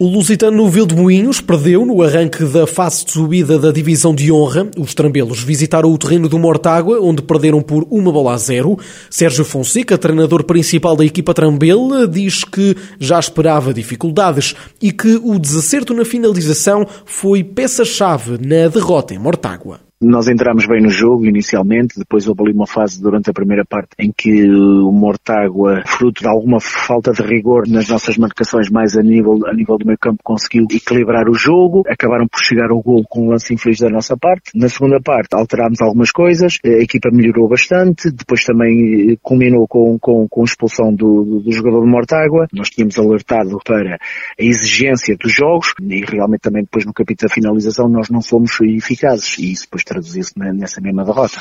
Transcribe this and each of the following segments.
O Lusitano Vildemoinhos perdeu no arranque da fase de subida da divisão de honra. Os trambelos visitaram o terreno do Mortágua, onde perderam por uma bola a zero. Sérgio Fonseca, treinador principal da equipa trambela, diz que já esperava dificuldades e que o desacerto na finalização foi peça-chave na derrota em Mortágua. Nós entramos bem no jogo inicialmente, depois houve ali uma fase durante a primeira parte em que o Mortágua, fruto de alguma falta de rigor nas nossas marcações mais a nível, a nível do meio campo, conseguiu equilibrar o jogo, acabaram por chegar ao gol com um lance infeliz da nossa parte. Na segunda parte alterámos algumas coisas, a equipa melhorou bastante, depois também eh, culminou com, com, com a expulsão do, do jogador do Mortágua. Nós tínhamos alertado para a exigência dos jogos e realmente também depois no capítulo da finalização nós não fomos eficazes e isso depois traduzir-se nessa mesma derrota.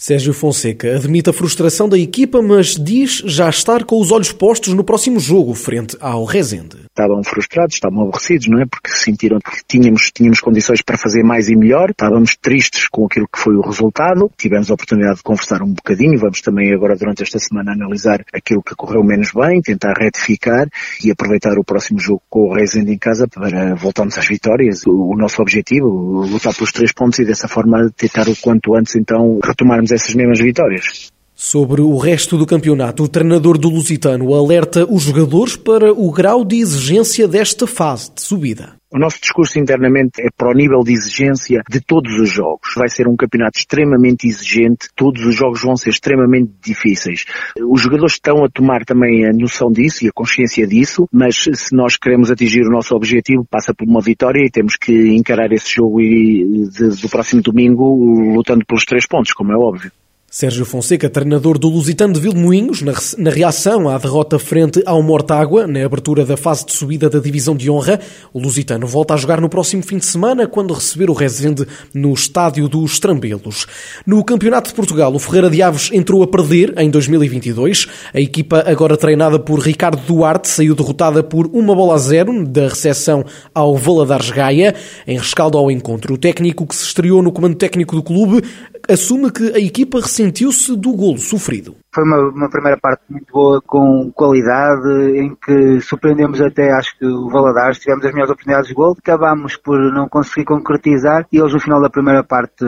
Sérgio Fonseca admite a frustração da equipa, mas diz já estar com os olhos postos no próximo jogo, frente ao Rezende. Estavam frustrados, estavam aborrecidos, não é? Porque sentiram que tínhamos, tínhamos condições para fazer mais e melhor, estávamos tristes com aquilo que foi o resultado, tivemos a oportunidade de conversar um bocadinho, vamos também agora durante esta semana analisar aquilo que correu menos bem, tentar retificar e aproveitar o próximo jogo com o Rezende em casa para voltarmos às vitórias. O, o nosso objetivo, lutar pelos três pontos e dessa forma tentar o quanto antes então retomarmos essas mesmas vitórias. Sobre o resto do campeonato, o treinador do Lusitano alerta os jogadores para o grau de exigência desta fase de subida. O nosso discurso internamente é para o nível de exigência de todos os jogos. Vai ser um campeonato extremamente exigente, todos os jogos vão ser extremamente difíceis. Os jogadores estão a tomar também a noção disso e a consciência disso, mas se nós queremos atingir o nosso objetivo, passa por uma vitória e temos que encarar esse jogo do próximo domingo lutando pelos três pontos, como é óbvio. Sérgio Fonseca, treinador do Lusitano de Vilmoinhos, na, reação à derrota frente ao Mortágua, na abertura da fase de subida da Divisão de Honra, o Lusitano volta a jogar no próximo fim de semana, quando receber o Rezende no Estádio dos Trambelos. No Campeonato de Portugal, o Ferreira de Aves entrou a perder em 2022. A equipa, agora treinada por Ricardo Duarte, saiu derrotada por uma bola a zero da recepção ao Valadares Gaia. Em rescaldo ao encontro, o técnico que se estreou no comando técnico do clube assume que a equipa ressentiu-se do golo sofrido. Foi uma, uma, primeira parte muito boa, com qualidade, em que surpreendemos até, acho que o Valadares, tivemos as melhores oportunidades de gol, acabámos por não conseguir concretizar e eles no final da primeira parte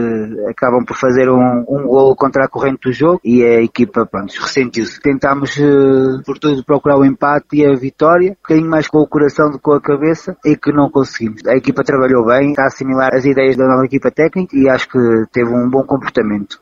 acabam por fazer um, um gol contra a corrente do jogo e a equipa, pronto, ressentiu-se. Tentámos, eh, por tudo, procurar o empate e a vitória, um bocadinho mais com o coração do que com a cabeça e que não conseguimos. A equipa trabalhou bem, está a assimilar as ideias da nova equipa técnica e acho que teve um bom comportamento comportamento.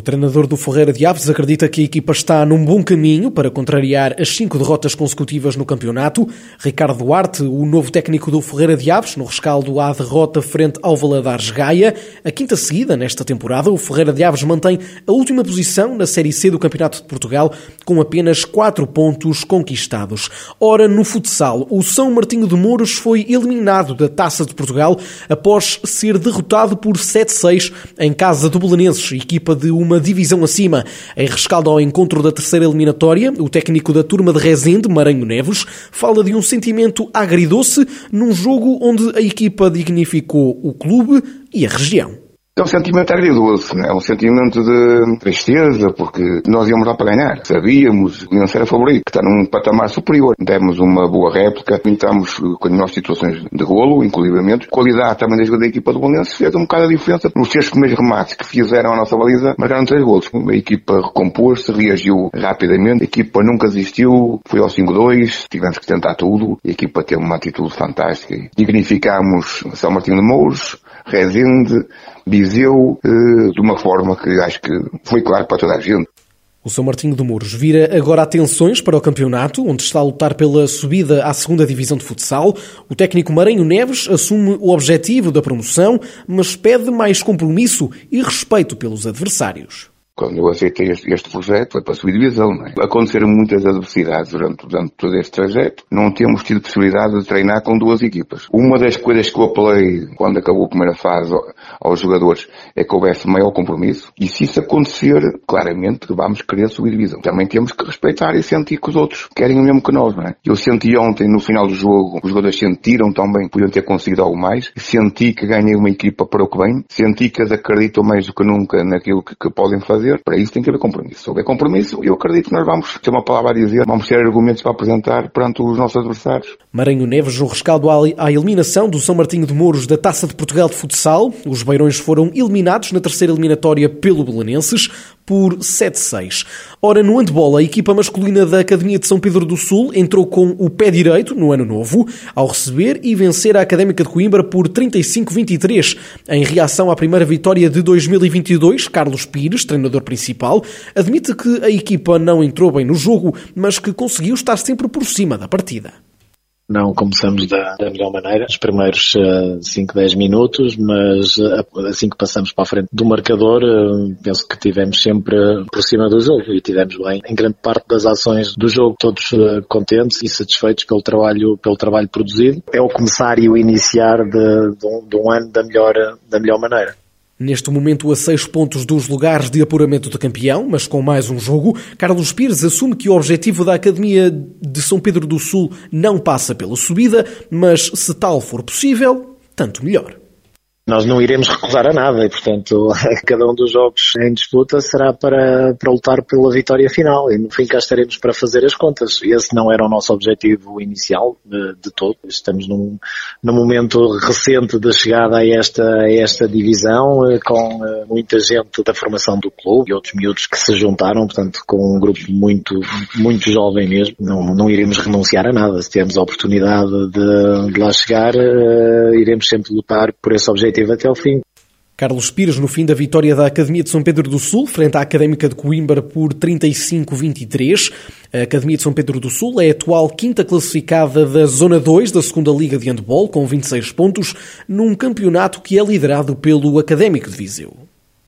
O treinador do Ferreira de Aves acredita que a equipa está num bom caminho para contrariar as cinco derrotas consecutivas no campeonato. Ricardo Duarte, o novo técnico do Ferreira de Aves, no rescaldo à derrota frente ao Valadares Gaia. A quinta seguida nesta temporada, o Ferreira de Aves mantém a última posição na Série C do Campeonato de Portugal, com apenas quatro pontos conquistados. Ora, no futsal, o São Martinho de Mouros foi eliminado da Taça de Portugal após ser derrotado por 7-6 em casa do Belenenses, equipa de uma divisão acima. Em rescaldo ao encontro da terceira eliminatória, o técnico da turma de Rezende, Maranhão Neves, fala de um sentimento agridoce num jogo onde a equipa dignificou o clube e a região. É um sentimento agridoce, é um sentimento de tristeza, porque nós íamos lá para ganhar. Sabíamos que não ser favorito, que está num patamar superior. Demos uma boa réplica, entramos com as nossas situações de golo, inclusivamente. Qualidade também da equipa do Bolonense fez um bocado a diferença. Nos três primeiros remates que fizeram a nossa baliza, marcaram três golos. A equipa recompôs-se, reagiu rapidamente. A equipa nunca desistiu, foi ao 5-2, tivemos que tentar tudo. A equipa teve uma atitude fantástica. Dignificámos São Martinho de Mouros, Rezende, Viseu, eh, de uma forma que acho que foi claro para toda a gente. O São Martinho de Mouros vira agora atenções para o campeonato, onde está a lutar pela subida à segunda divisão de futsal. O técnico Maranhão Neves assume o objetivo da promoção, mas pede mais compromisso e respeito pelos adversários Quando eu aceitei este, este projeto, foi para a subdivisão, não é? Aconteceram muitas adversidades durante, durante todo este trajeto. Não temos tido possibilidade de treinar com duas equipas. Uma das coisas que eu apelei quando acabou a primeira fase aos jogadores é que houvesse maior compromisso. E se isso acontecer, claramente vamos querer subdivisão. Também temos que respeitar e sentir que os outros querem o mesmo que nós, não é? Eu senti ontem, no final do jogo, os jogadores sentiram também que podiam ter conseguido algo mais. Senti que ganhei uma equipa para o que vem. Senti que acreditam mais do que nunca naquilo que, que podem fazer. Para isso tem que haver compromisso. Se houver compromisso, eu acredito que nós vamos ter uma palavra a dizer, vamos ter argumentos para apresentar perante os nossos adversários. Maranhão Neves, no rescaldo à eliminação do São Martinho de Mouros da Taça de Portugal de Futsal. Os beirões foram eliminados na terceira eliminatória pelo Belenenses por 7-6. Ora, no handball, a equipa masculina da Academia de São Pedro do Sul entrou com o pé direito no ano novo, ao receber e vencer a Académica de Coimbra por 35-23. Em reação à primeira vitória de 2022, Carlos Pires, treinador principal, admite que a equipa não entrou bem no jogo, mas que conseguiu estar sempre por cima da partida não começamos da, da melhor maneira, os primeiros uh, 5, 10 minutos, mas uh, assim que passamos para a frente do marcador, uh, penso que tivemos sempre por cima do jogo e tivemos bem em grande parte das ações do jogo, todos contentes e satisfeitos pelo trabalho, pelo trabalho produzido. É o começar e o iniciar de, de, um, de um ano da melhor, da melhor maneira. Neste momento, a seis pontos dos lugares de apuramento de campeão, mas com mais um jogo, Carlos Pires assume que o objetivo da Academia de São Pedro do Sul não passa pela subida, mas se tal for possível, tanto melhor nós não iremos recusar a nada e, portanto, cada um dos jogos em disputa será para, para lutar pela vitória final e, no fim, cá estaremos para fazer as contas. Esse não era o nosso objetivo inicial de, de todo. Estamos num, num momento recente da chegada a esta, a esta divisão, eh, com eh, muita gente da formação do clube e outros miúdos que se juntaram, portanto, com um grupo muito, muito jovem mesmo. Não, não iremos renunciar a nada. Se tivermos a oportunidade de, de lá chegar, uh, iremos sempre lutar por esse objetivo até ao fim. Carlos Pires, no fim da vitória da Academia de São Pedro do Sul, frente à Académica de Coimbra por 35-23. A Academia de São Pedro do Sul é a atual quinta classificada da Zona 2 da Segunda Liga de Handball, com 26 pontos, num campeonato que é liderado pelo Académico de Viseu.